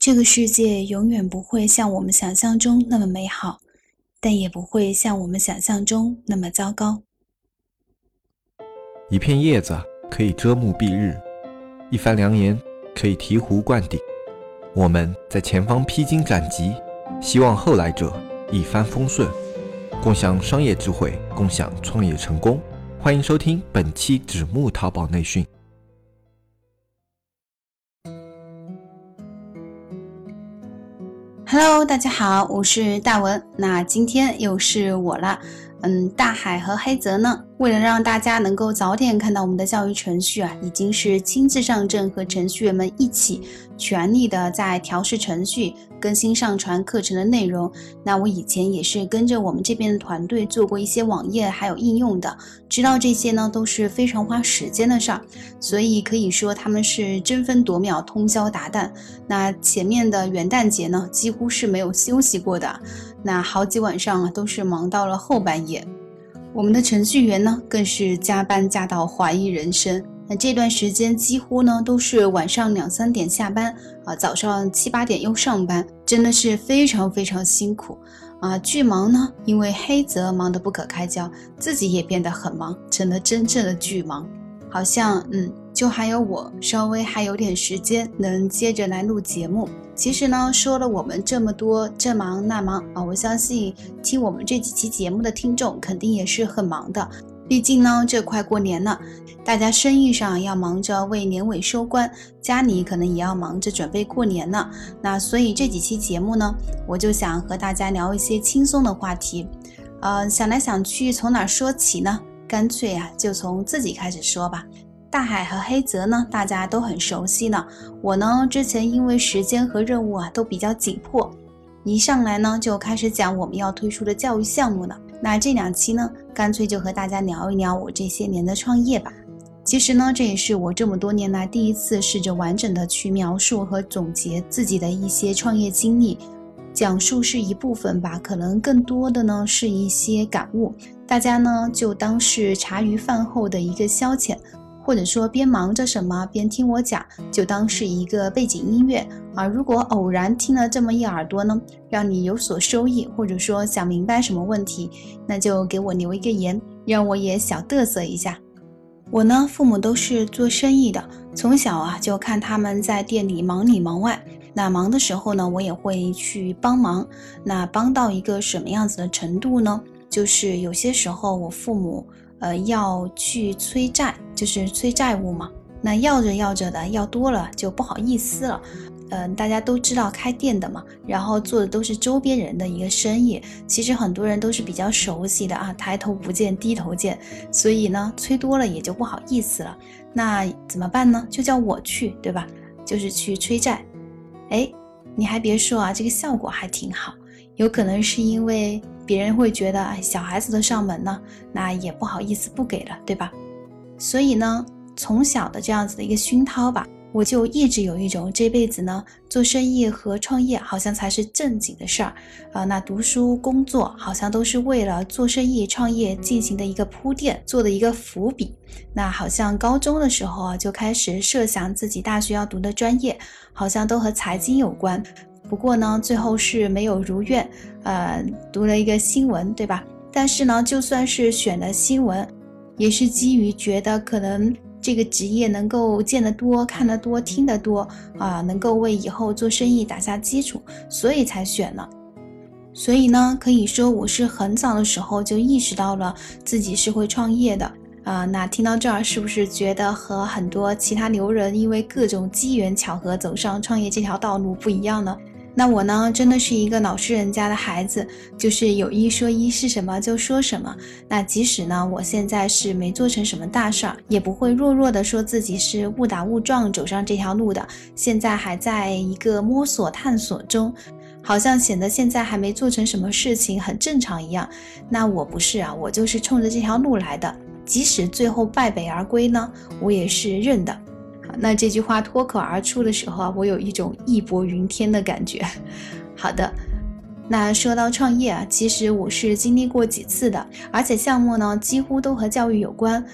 这个世界永远不会像我们想象中那么美好，但也不会像我们想象中那么糟糕。一片叶子可以遮目蔽日，一番良言可以醍醐灌顶。我们在前方披荆斩棘，希望后来者一帆风顺，共享商业智慧，共享创业成功。欢迎收听本期纸木淘宝内训。Hello，大家好，我是大文。那今天又是我了。嗯，大海和黑泽呢，为了让大家能够早点看到我们的教育程序啊，已经是亲自上阵和程序员们一起全力的在调试程序、更新上传课程的内容。那我以前也是跟着我们这边的团队做过一些网页还有应用的，知道这些呢都是非常花时间的事儿，所以可以说他们是争分夺秒、通宵达旦。那前面的元旦节呢，几乎是没有休息过的。那好几晚上啊，都是忙到了后半夜。我们的程序员呢，更是加班加到怀疑人生。那这段时间几乎呢都是晚上两三点下班啊，早上七八点又上班，真的是非常非常辛苦啊。巨忙呢，因为黑泽忙得不可开交，自己也变得很忙，成了真正的巨忙。好像嗯，就还有我稍微还有点时间能接着来录节目。其实呢，说了我们这么多这忙那忙啊，我相信听我们这几期节目的听众肯定也是很忙的。毕竟呢，这快过年了，大家生意上要忙着为年尾收官，家里可能也要忙着准备过年了。那所以这几期节目呢，我就想和大家聊一些轻松的话题。呃，想来想去，从哪说起呢？干脆啊，就从自己开始说吧。大海和黑泽呢，大家都很熟悉呢。我呢，之前因为时间和任务啊都比较紧迫，一上来呢就开始讲我们要推出的教育项目了。那这两期呢，干脆就和大家聊一聊我这些年的创业吧。其实呢，这也是我这么多年来第一次试着完整的去描述和总结自己的一些创业经历，讲述是一部分吧，可能更多的呢是一些感悟，大家呢就当是茶余饭后的一个消遣。或者说边忙着什么边听我讲，就当是一个背景音乐啊。如果偶然听了这么一耳朵呢，让你有所收益，或者说想明白什么问题，那就给我留一个言，让我也小嘚瑟一下。我呢，父母都是做生意的，从小啊就看他们在店里忙里忙外。那忙的时候呢，我也会去帮忙。那帮到一个什么样子的程度呢？就是有些时候我父母。呃，要去催债，就是催债务嘛。那要着要着的，要多了就不好意思了。嗯，大家都知道开店的嘛，然后做的都是周边人的一个生意，其实很多人都是比较熟悉的啊，抬头不见低头见，所以呢，催多了也就不好意思了。那怎么办呢？就叫我去，对吧？就是去催债。哎，你还别说啊，这个效果还挺好，有可能是因为。别人会觉得小孩子都上门呢，那也不好意思不给了，对吧？所以呢，从小的这样子的一个熏陶吧，我就一直有一种这辈子呢做生意和创业好像才是正经的事儿啊。那读书工作好像都是为了做生意创业进行的一个铺垫，做的一个伏笔。那好像高中的时候啊就开始设想自己大学要读的专业，好像都和财经有关。不过呢，最后是没有如愿，呃，读了一个新闻，对吧？但是呢，就算是选了新闻，也是基于觉得可能这个职业能够见得多、看得多、听得多啊，能够为以后做生意打下基础，所以才选了。所以呢，可以说我是很早的时候就意识到了自己是会创业的啊。那听到这儿，是不是觉得和很多其他牛人因为各种机缘巧合走上创业这条道路不一样呢？那我呢，真的是一个老实人家的孩子，就是有一说一，是什么就说什么。那即使呢，我现在是没做成什么大事儿，也不会弱弱的说自己是误打误撞走上这条路的。现在还在一个摸索探索中，好像显得现在还没做成什么事情很正常一样。那我不是啊，我就是冲着这条路来的。即使最后败北而归呢，我也是认的。那这句话脱口而出的时候啊，我有一种义薄云天的感觉。好的，那说到创业啊，其实我是经历过几次的，而且项目呢几乎都和教育有关。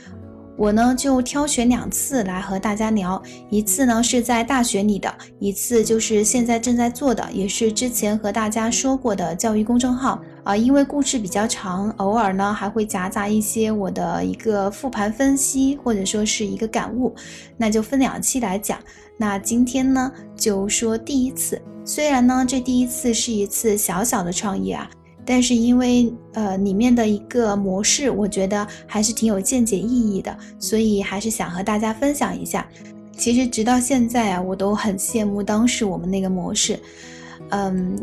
我呢就挑选两次来和大家聊，一次呢是在大学里的，一次就是现在正在做的，也是之前和大家说过的教育公众号啊。因为故事比较长，偶尔呢还会夹杂一些我的一个复盘分析，或者说是一个感悟，那就分两期来讲。那今天呢就说第一次，虽然呢这第一次是一次小小的创业啊。但是因为呃里面的一个模式，我觉得还是挺有见解意义的，所以还是想和大家分享一下。其实直到现在啊，我都很羡慕当时我们那个模式，嗯。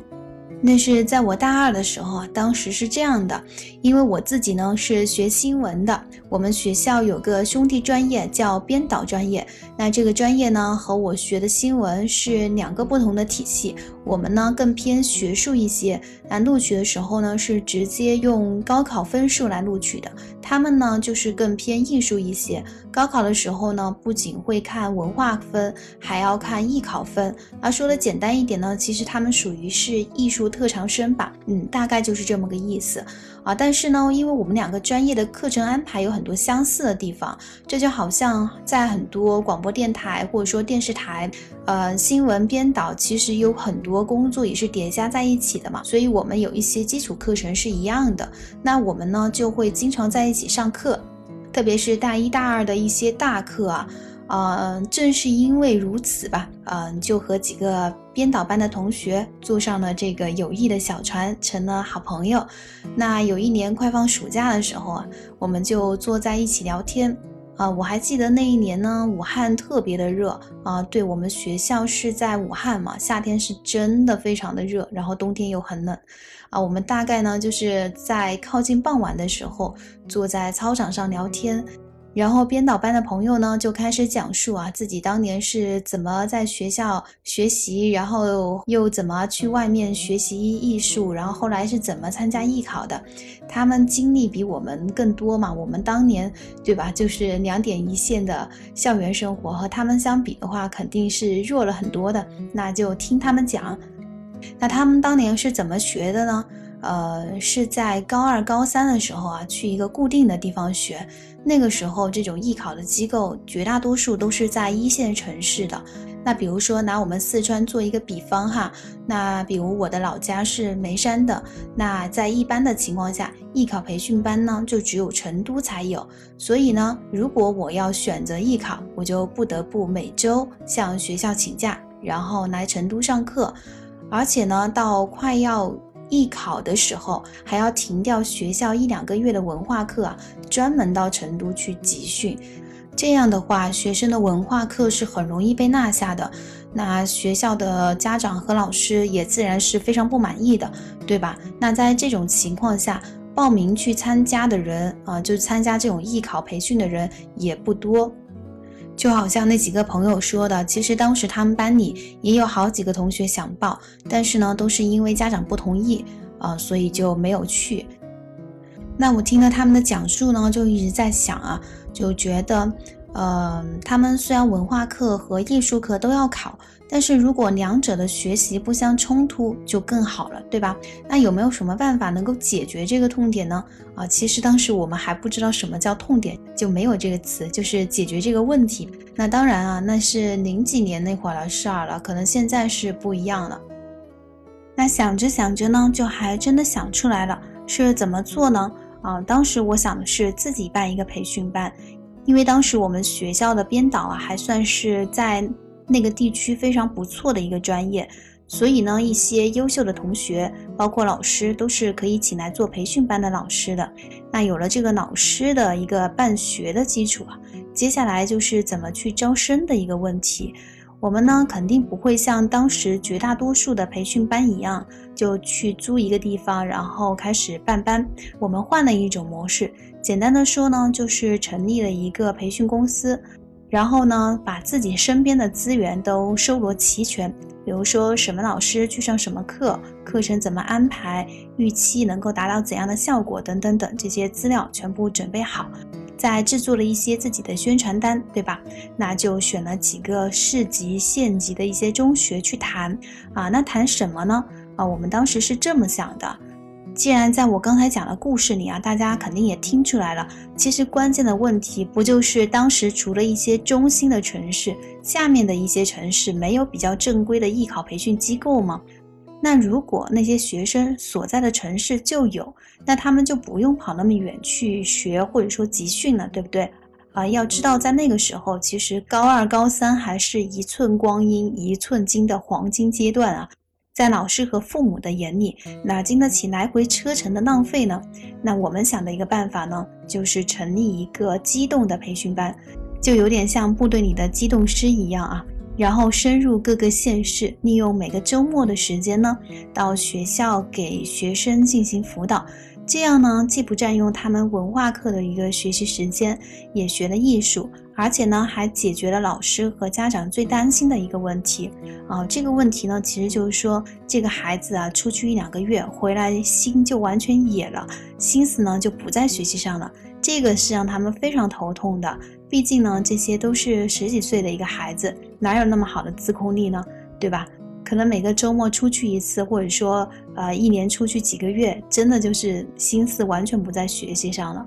那是在我大二的时候啊，当时是这样的，因为我自己呢是学新闻的，我们学校有个兄弟专业叫编导专业，那这个专业呢和我学的新闻是两个不同的体系，我们呢更偏学术一些，那录取的时候呢是直接用高考分数来录取的，他们呢就是更偏艺术一些，高考的时候呢不仅会看文化分，还要看艺考分，啊说的简单一点呢，其实他们属于是艺术。特长生吧，嗯，大概就是这么个意思啊。但是呢，因为我们两个专业的课程安排有很多相似的地方，这就好像在很多广播电台或者说电视台，呃，新闻编导其实有很多工作也是叠加在一起的嘛。所以我们有一些基础课程是一样的，那我们呢就会经常在一起上课，特别是大一大二的一些大课啊。嗯，正是因为如此吧，嗯，就和几个编导班的同学坐上了这个友谊的小船，成了好朋友。那有一年快放暑假的时候啊，我们就坐在一起聊天。啊，我还记得那一年呢，武汉特别的热啊。对我们学校是在武汉嘛，夏天是真的非常的热，然后冬天又很冷。啊，我们大概呢就是在靠近傍晚的时候，坐在操场上聊天。然后编导班的朋友呢，就开始讲述啊，自己当年是怎么在学校学习，然后又怎么去外面学习艺术，然后后来是怎么参加艺考的。他们经历比我们更多嘛，我们当年对吧，就是两点一线的校园生活，和他们相比的话，肯定是弱了很多的。那就听他们讲，那他们当年是怎么学的呢？呃，是在高二、高三的时候啊，去一个固定的地方学。那个时候，这种艺考的机构绝大多数都是在一线城市的。那比如说拿我们四川做一个比方哈，那比如我的老家是眉山的，那在一般的情况下，艺考培训班呢就只有成都才有。所以呢，如果我要选择艺考，我就不得不每周向学校请假，然后来成都上课，而且呢，到快要。艺考的时候还要停掉学校一两个月的文化课啊，专门到成都去集训。这样的话，学生的文化课是很容易被落下的。那学校的家长和老师也自然是非常不满意的，对吧？那在这种情况下，报名去参加的人啊，就参加这种艺考培训的人也不多。就好像那几个朋友说的，其实当时他们班里也有好几个同学想报，但是呢，都是因为家长不同意啊，所以就没有去。那我听了他们的讲述呢，就一直在想啊，就觉得。呃，他们虽然文化课和艺术课都要考，但是如果两者的学习不相冲突，就更好了，对吧？那有没有什么办法能够解决这个痛点呢？啊，其实当时我们还不知道什么叫痛点，就没有这个词，就是解决这个问题。那当然啊，那是零几年那会儿的事儿了，可能现在是不一样了。那想着想着呢，就还真的想出来了，是怎么做呢？啊，当时我想的是自己办一个培训班。因为当时我们学校的编导啊，还算是在那个地区非常不错的一个专业，所以呢，一些优秀的同学，包括老师，都是可以请来做培训班的老师的。那有了这个老师的一个办学的基础啊，接下来就是怎么去招生的一个问题。我们呢，肯定不会像当时绝大多数的培训班一样，就去租一个地方，然后开始办班。我们换了一种模式，简单的说呢，就是成立了一个培训公司，然后呢，把自己身边的资源都收罗齐全，比如说什么老师去上什么课，课程怎么安排，预期能够达到怎样的效果等等等，这些资料全部准备好。在制作了一些自己的宣传单，对吧？那就选了几个市级、县级的一些中学去谈啊。那谈什么呢？啊，我们当时是这么想的，既然在我刚才讲的故事里啊，大家肯定也听出来了，其实关键的问题不就是当时除了一些中心的城市，下面的一些城市没有比较正规的艺考培训机构吗？那如果那些学生所在的城市就有，那他们就不用跑那么远去学或者说集训了，对不对？啊，要知道在那个时候，其实高二、高三还是一寸光阴一寸金的黄金阶段啊。在老师和父母的眼里，哪经得起来回车程的浪费呢？那我们想的一个办法呢，就是成立一个机动的培训班，就有点像部队里的机动师一样啊。然后深入各个县市，利用每个周末的时间呢，到学校给学生进行辅导。这样呢，既不占用他们文化课的一个学习时间，也学了艺术，而且呢，还解决了老师和家长最担心的一个问题啊。这个问题呢，其实就是说，这个孩子啊，出去一两个月回来，心就完全野了，心思呢就不在学习上了。这个是让他们非常头痛的。毕竟呢，这些都是十几岁的一个孩子，哪有那么好的自控力呢？对吧？可能每个周末出去一次，或者说，呃，一年出去几个月，真的就是心思完全不在学习上了。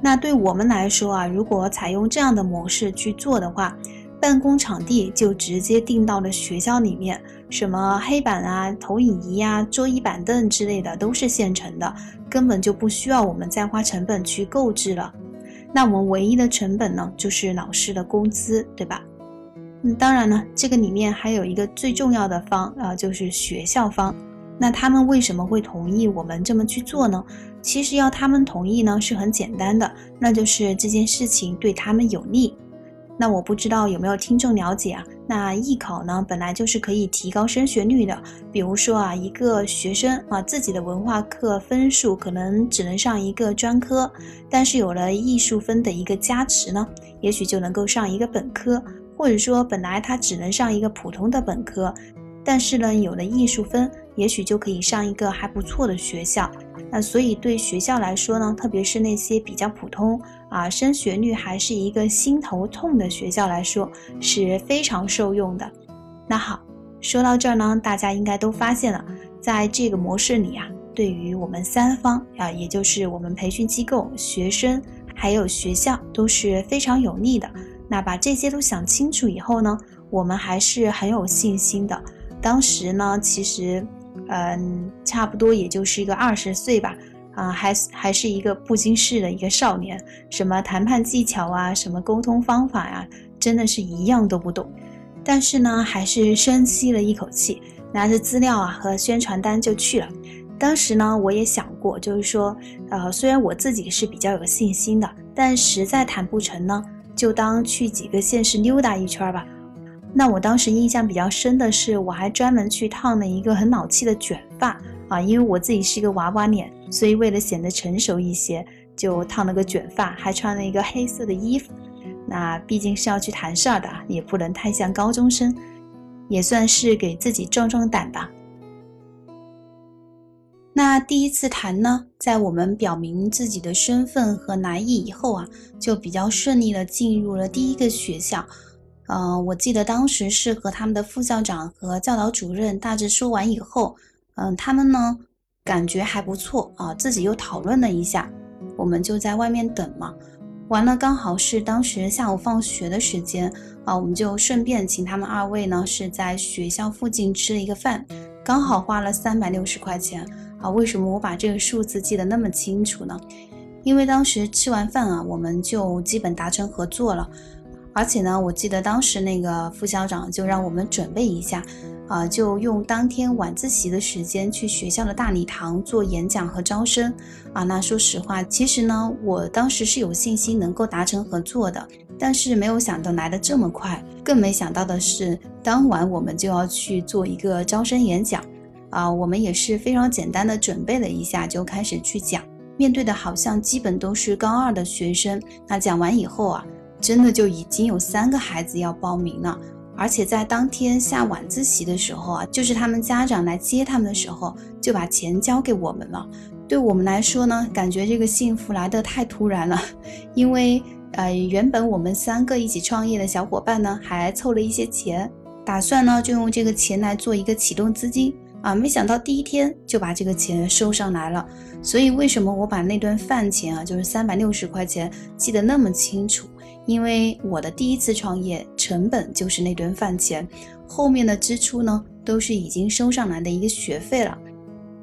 那对我们来说啊，如果采用这样的模式去做的话，办公场地就直接定到了学校里面，什么黑板啊、投影仪啊、桌椅板凳之类的都是现成的，根本就不需要我们再花成本去购置了。那我们唯一的成本呢，就是老师的工资，对吧？嗯，当然呢，这个里面还有一个最重要的方啊，就是学校方。那他们为什么会同意我们这么去做呢？其实要他们同意呢，是很简单的，那就是这件事情对他们有利。那我不知道有没有听众了解啊？那艺考呢，本来就是可以提高升学率的。比如说啊，一个学生啊，自己的文化课分数可能只能上一个专科，但是有了艺术分的一个加持呢，也许就能够上一个本科。或者说，本来他只能上一个普通的本科，但是呢，有了艺术分，也许就可以上一个还不错的学校。那所以对学校来说呢，特别是那些比较普通啊，升学率还是一个心头痛的学校来说，是非常受用的。那好，说到这儿呢，大家应该都发现了，在这个模式里啊，对于我们三方啊，也就是我们培训机构、学生还有学校都是非常有利的。那把这些都想清楚以后呢，我们还是很有信心的。当时呢，其实，嗯，差不多也就是一个二十岁吧，啊，还还是一个不经事的一个少年，什么谈判技巧啊，什么沟通方法呀，真的是一样都不懂。但是呢，还是深吸了一口气，拿着资料啊和宣传单就去了。当时呢，我也想过，就是说，呃，虽然我自己是比较有信心的，但实在谈不成呢。就当去几个县市溜达一圈吧。那我当时印象比较深的是，我还专门去烫了一个很老气的卷发啊，因为我自己是一个娃娃脸，所以为了显得成熟一些，就烫了个卷发，还穿了一个黑色的衣服。那毕竟是要去谈事儿的，也不能太像高中生，也算是给自己壮壮胆吧。那第一次谈呢，在我们表明自己的身份和来意以后啊，就比较顺利的进入了第一个学校。呃，我记得当时是和他们的副校长和教导主任大致说完以后，嗯，他们呢感觉还不错啊，自己又讨论了一下，我们就在外面等嘛。完了，刚好是当时下午放学的时间啊，我们就顺便请他们二位呢是在学校附近吃了一个饭，刚好花了三百六十块钱。啊，为什么我把这个数字记得那么清楚呢？因为当时吃完饭啊，我们就基本达成合作了。而且呢，我记得当时那个副校长就让我们准备一下，啊，就用当天晚自习的时间去学校的大礼堂做演讲和招生。啊，那说实话，其实呢，我当时是有信心能够达成合作的，但是没有想到来的这么快，更没想到的是，当晚我们就要去做一个招生演讲。啊，我们也是非常简单的准备了一下，就开始去讲。面对的好像基本都是高二的学生。那讲完以后啊，真的就已经有三个孩子要报名了。而且在当天下晚自习的时候啊，就是他们家长来接他们的时候，就把钱交给我们了。对我们来说呢，感觉这个幸福来得太突然了。因为呃，原本我们三个一起创业的小伙伴呢，还凑了一些钱，打算呢就用这个钱来做一个启动资金。啊，没想到第一天就把这个钱收上来了。所以为什么我把那顿饭钱啊，就是三百六十块钱记得那么清楚？因为我的第一次创业成本就是那顿饭钱，后面的支出呢都是已经收上来的一个学费了。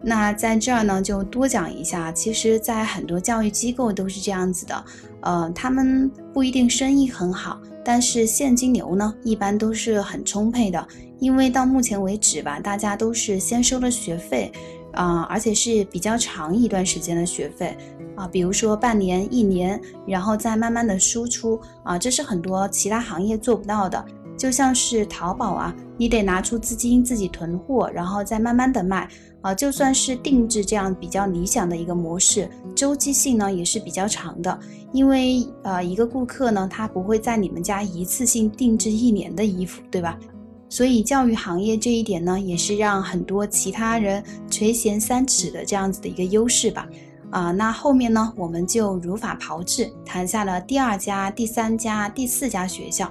那在这儿呢就多讲一下，其实，在很多教育机构都是这样子的，呃，他们不一定生意很好，但是现金流呢一般都是很充沛的，因为到目前为止吧，大家都是先收了学费。啊，而且是比较长一段时间的学费啊，比如说半年、一年，然后再慢慢的输出啊，这是很多其他行业做不到的。就像是淘宝啊，你得拿出资金自己囤货，然后再慢慢的卖啊。就算是定制这样比较理想的一个模式，周期性呢也是比较长的，因为呃一个顾客呢，他不会在你们家一次性定制一年的衣服，对吧？所以教育行业这一点呢，也是让很多其他人垂涎三尺的这样子的一个优势吧。啊，那后面呢，我们就如法炮制，谈下了第二家、第三家、第四家学校，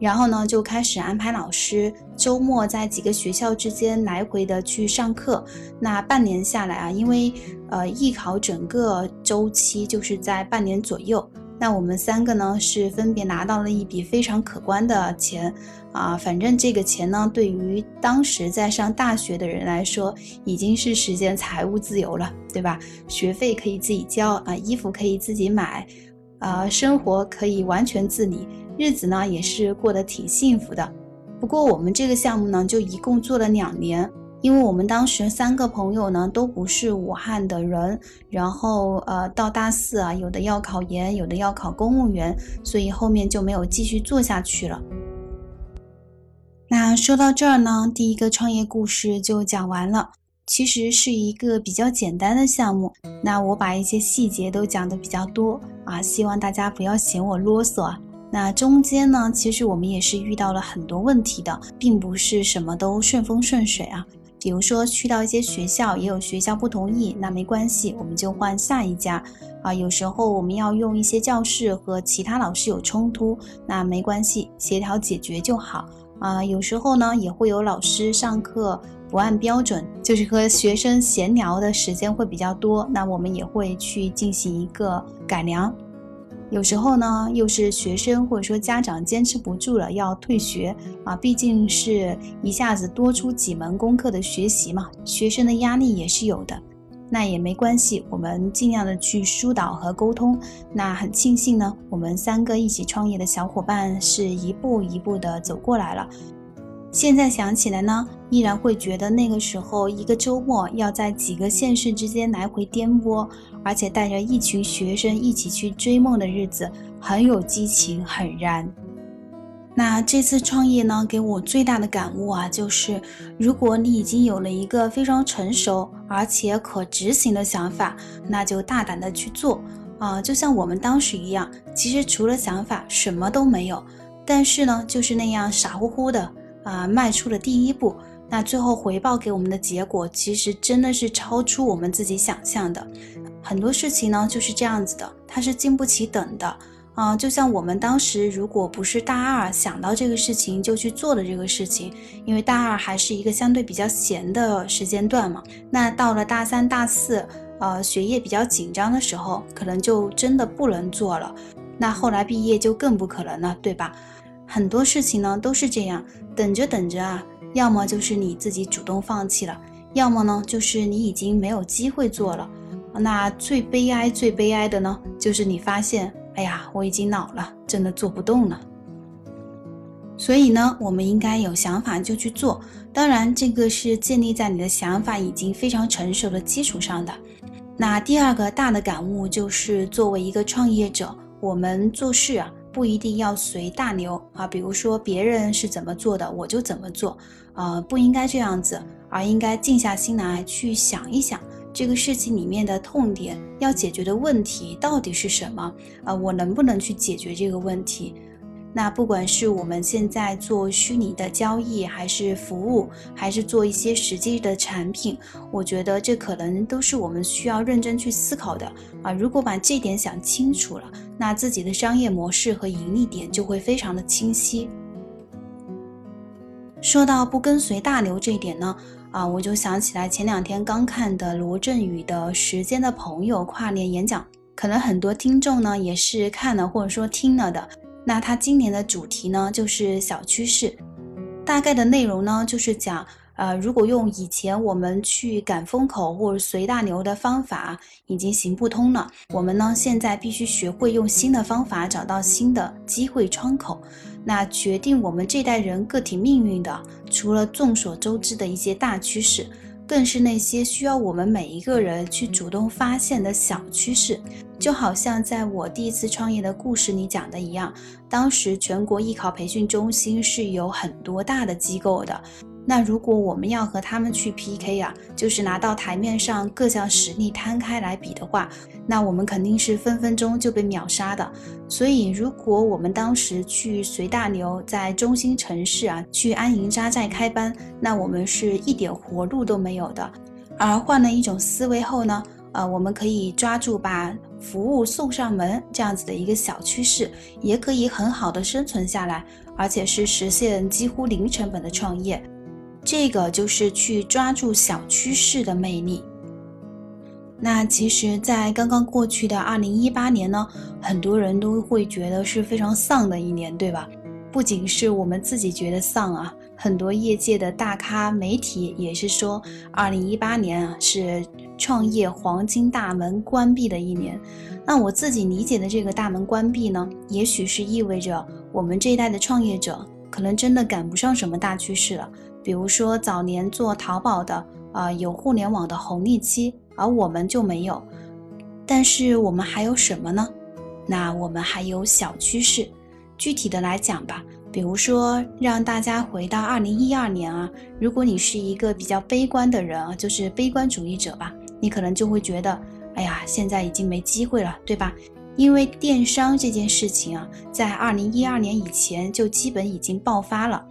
然后呢，就开始安排老师周末在几个学校之间来回的去上课。那半年下来啊，因为呃艺考整个周期就是在半年左右。那我们三个呢，是分别拿到了一笔非常可观的钱，啊，反正这个钱呢，对于当时在上大学的人来说，已经是实现财务自由了，对吧？学费可以自己交啊，衣服可以自己买，啊，生活可以完全自理，日子呢也是过得挺幸福的。不过我们这个项目呢，就一共做了两年。因为我们当时三个朋友呢都不是武汉的人，然后呃到大四啊，有的要考研，有的要考公务员，所以后面就没有继续做下去了。那说到这儿呢，第一个创业故事就讲完了。其实是一个比较简单的项目，那我把一些细节都讲的比较多啊，希望大家不要嫌我啰嗦啊。那中间呢，其实我们也是遇到了很多问题的，并不是什么都顺风顺水啊。比如说去到一些学校，也有学校不同意，那没关系，我们就换下一家啊。有时候我们要用一些教室和其他老师有冲突，那没关系，协调解决就好啊。有时候呢，也会有老师上课不按标准，就是和学生闲聊的时间会比较多，那我们也会去进行一个改良。有时候呢，又是学生或者说家长坚持不住了，要退学啊，毕竟是一下子多出几门功课的学习嘛，学生的压力也是有的。那也没关系，我们尽量的去疏导和沟通。那很庆幸呢，我们三个一起创业的小伙伴是一步一步的走过来了。现在想起来呢，依然会觉得那个时候一个周末要在几个县市之间来回颠簸，而且带着一群学生一起去追梦的日子，很有激情，很燃。那这次创业呢，给我最大的感悟啊，就是如果你已经有了一个非常成熟而且可执行的想法，那就大胆的去做啊，就像我们当时一样，其实除了想法什么都没有，但是呢，就是那样傻乎乎的。啊，迈出了第一步，那最后回报给我们的结果，其实真的是超出我们自己想象的。很多事情呢就是这样子的，它是经不起等的。啊，就像我们当时如果不是大二想到这个事情就去做了这个事情，因为大二还是一个相对比较闲的时间段嘛。那到了大三、大四，呃，学业比较紧张的时候，可能就真的不能做了。那后来毕业就更不可能了，对吧？很多事情呢都是这样，等着等着啊，要么就是你自己主动放弃了，要么呢就是你已经没有机会做了。那最悲哀、最悲哀的呢，就是你发现，哎呀，我已经老了，真的做不动了。所以呢，我们应该有想法就去做，当然这个是建立在你的想法已经非常成熟的基础上的。那第二个大的感悟就是，作为一个创业者，我们做事啊。不一定要随大流。啊，比如说别人是怎么做的，我就怎么做，啊，不应该这样子，而应该静下心来去想一想这个事情里面的痛点，要解决的问题到底是什么，啊，我能不能去解决这个问题？那不管是我们现在做虚拟的交易，还是服务，还是做一些实际的产品，我觉得这可能都是我们需要认真去思考的啊。如果把这点想清楚了，那自己的商业模式和盈利点就会非常的清晰。说到不跟随大流这一点呢，啊，我就想起来前两天刚看的罗振宇的《时间的朋友》跨年演讲，可能很多听众呢也是看了或者说听了的。那它今年的主题呢就是小趋势，大概的内容呢就是讲。呃，如果用以前我们去赶风口或者随大流的方法已经行不通了，我们呢现在必须学会用新的方法找到新的机会窗口。那决定我们这代人个体命运的，除了众所周知的一些大趋势，更是那些需要我们每一个人去主动发现的小趋势。就好像在我第一次创业的故事里讲的一样，当时全国艺考培训中心是有很多大的机构的。那如果我们要和他们去 PK 啊，就是拿到台面上各项实力摊开来比的话，那我们肯定是分分钟就被秒杀的。所以，如果我们当时去随大流，在中心城市啊去安营扎寨开班，那我们是一点活路都没有的。而换了一种思维后呢，呃，我们可以抓住把服务送上门这样子的一个小趋势，也可以很好的生存下来，而且是实现几乎零成本的创业。这个就是去抓住小趋势的魅力。那其实，在刚刚过去的二零一八年呢，很多人都会觉得是非常丧的一年，对吧？不仅是我们自己觉得丧啊，很多业界的大咖、媒体也是说，二零一八年啊是创业黄金大门关闭的一年。那我自己理解的这个大门关闭呢，也许是意味着我们这一代的创业者可能真的赶不上什么大趋势了。比如说早年做淘宝的，啊，有互联网的红利期，而我们就没有。但是我们还有什么呢？那我们还有小趋势。具体的来讲吧，比如说让大家回到二零一二年啊，如果你是一个比较悲观的人啊，就是悲观主义者吧，你可能就会觉得，哎呀，现在已经没机会了，对吧？因为电商这件事情啊，在二零一二年以前就基本已经爆发了。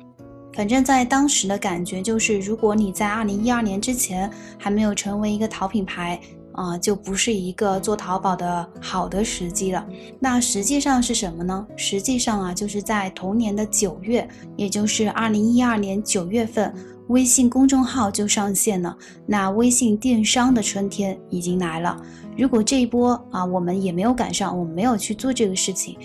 反正，在当时的感觉就是，如果你在二零一二年之前还没有成为一个淘品牌啊，就不是一个做淘宝的好的时机了。那实际上是什么呢？实际上啊，就是在同年的九月，也就是二零一二年九月份，微信公众号就上线了。那微信电商的春天已经来了。如果这一波啊，我们也没有赶上，我们没有去做这个事情。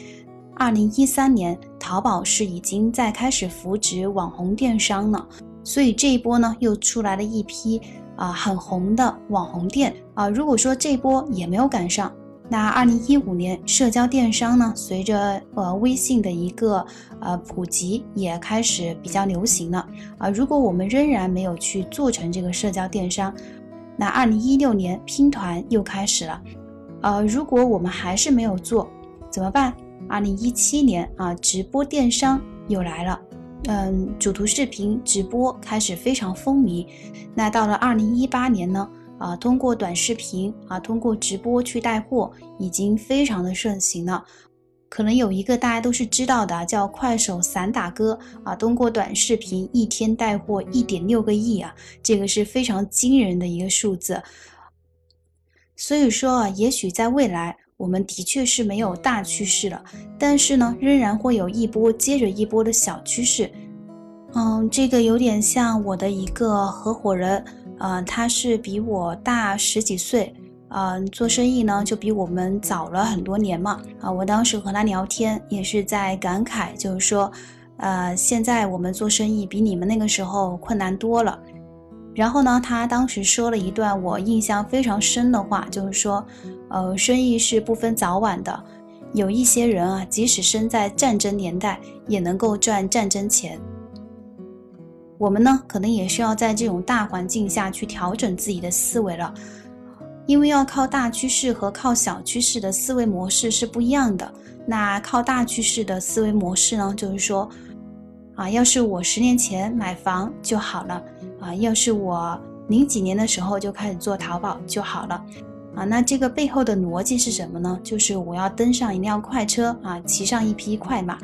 二零一三年，淘宝是已经在开始扶植网红电商了，所以这一波呢，又出来了一批啊很红的网红店啊。如果说这波也没有赶上，那二零一五年社交电商呢，随着呃微信的一个呃普及，也开始比较流行了啊。如果我们仍然没有去做成这个社交电商，那二零一六年拼团又开始了，呃，如果我们还是没有做，怎么办？二零一七年啊，直播电商又来了，嗯，主图视频直播开始非常风靡。那到了二零一八年呢，啊，通过短视频啊，通过直播去带货，已经非常的盛行了。可能有一个大家都是知道的，叫快手散打哥啊，通过短视频一天带货一点六个亿啊，这个是非常惊人的一个数字。所以说啊，也许在未来。我们的确是没有大趋势了，但是呢，仍然会有一波接着一波的小趋势。嗯，这个有点像我的一个合伙人，呃，他是比我大十几岁，嗯，做生意呢就比我们早了很多年嘛。啊，我当时和他聊天也是在感慨，就是说，呃，现在我们做生意比你们那个时候困难多了。然后呢，他当时说了一段我印象非常深的话，就是说。呃，生意是不分早晚的，有一些人啊，即使生在战争年代，也能够赚战争钱。我们呢，可能也需要在这种大环境下去调整自己的思维了，因为要靠大趋势和靠小趋势的思维模式是不一样的。那靠大趋势的思维模式呢，就是说，啊，要是我十年前买房就好了，啊，要是我零几年的时候就开始做淘宝就好了。啊，那这个背后的逻辑是什么呢？就是我要登上一辆快车啊，骑上一匹快马，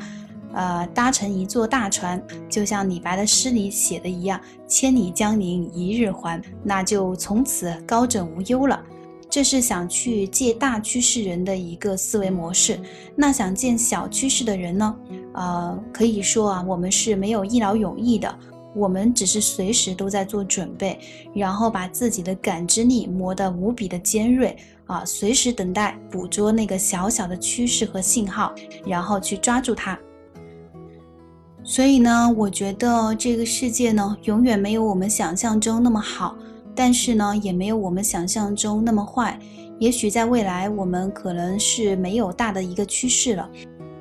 呃，搭乘一座大船，就像李白的诗里写的一样，“千里江陵一日还”，那就从此高枕无忧了。这是想去借大趋势人的一个思维模式。那想见小趋势的人呢？呃，可以说啊，我们是没有一劳永逸的。我们只是随时都在做准备，然后把自己的感知力磨得无比的尖锐啊，随时等待捕捉那个小小的趋势和信号，然后去抓住它。所以呢，我觉得这个世界呢，永远没有我们想象中那么好，但是呢，也没有我们想象中那么坏。也许在未来，我们可能是没有大的一个趋势了。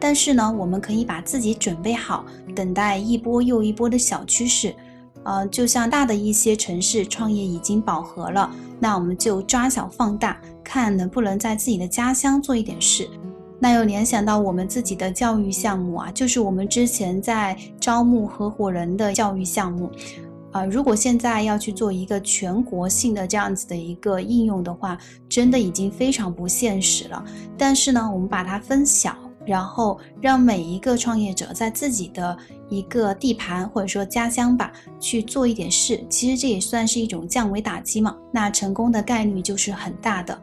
但是呢，我们可以把自己准备好，等待一波又一波的小趋势。呃，就像大的一些城市创业已经饱和了，那我们就抓小放大，看能不能在自己的家乡做一点事。那又联想到我们自己的教育项目啊，就是我们之前在招募合伙人的教育项目。啊，如果现在要去做一个全国性的这样子的一个应用的话，真的已经非常不现实了。但是呢，我们把它分小。然后让每一个创业者在自己的一个地盘或者说家乡吧去做一点事，其实这也算是一种降维打击嘛。那成功的概率就是很大的。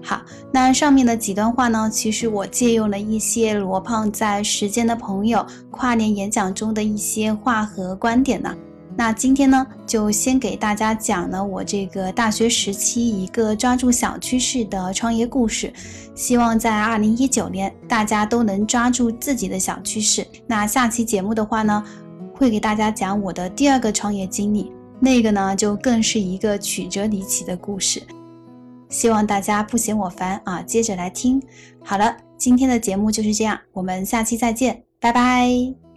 好，那上面的几段话呢，其实我借用了一些罗胖在《时间的朋友》跨年演讲中的一些话和观点呢。那今天呢，就先给大家讲了我这个大学时期一个抓住小趋势的创业故事，希望在二零一九年大家都能抓住自己的小趋势。那下期节目的话呢，会给大家讲我的第二个创业经历，那个呢就更是一个曲折离奇的故事，希望大家不嫌我烦啊，接着来听。好了，今天的节目就是这样，我们下期再见，拜拜。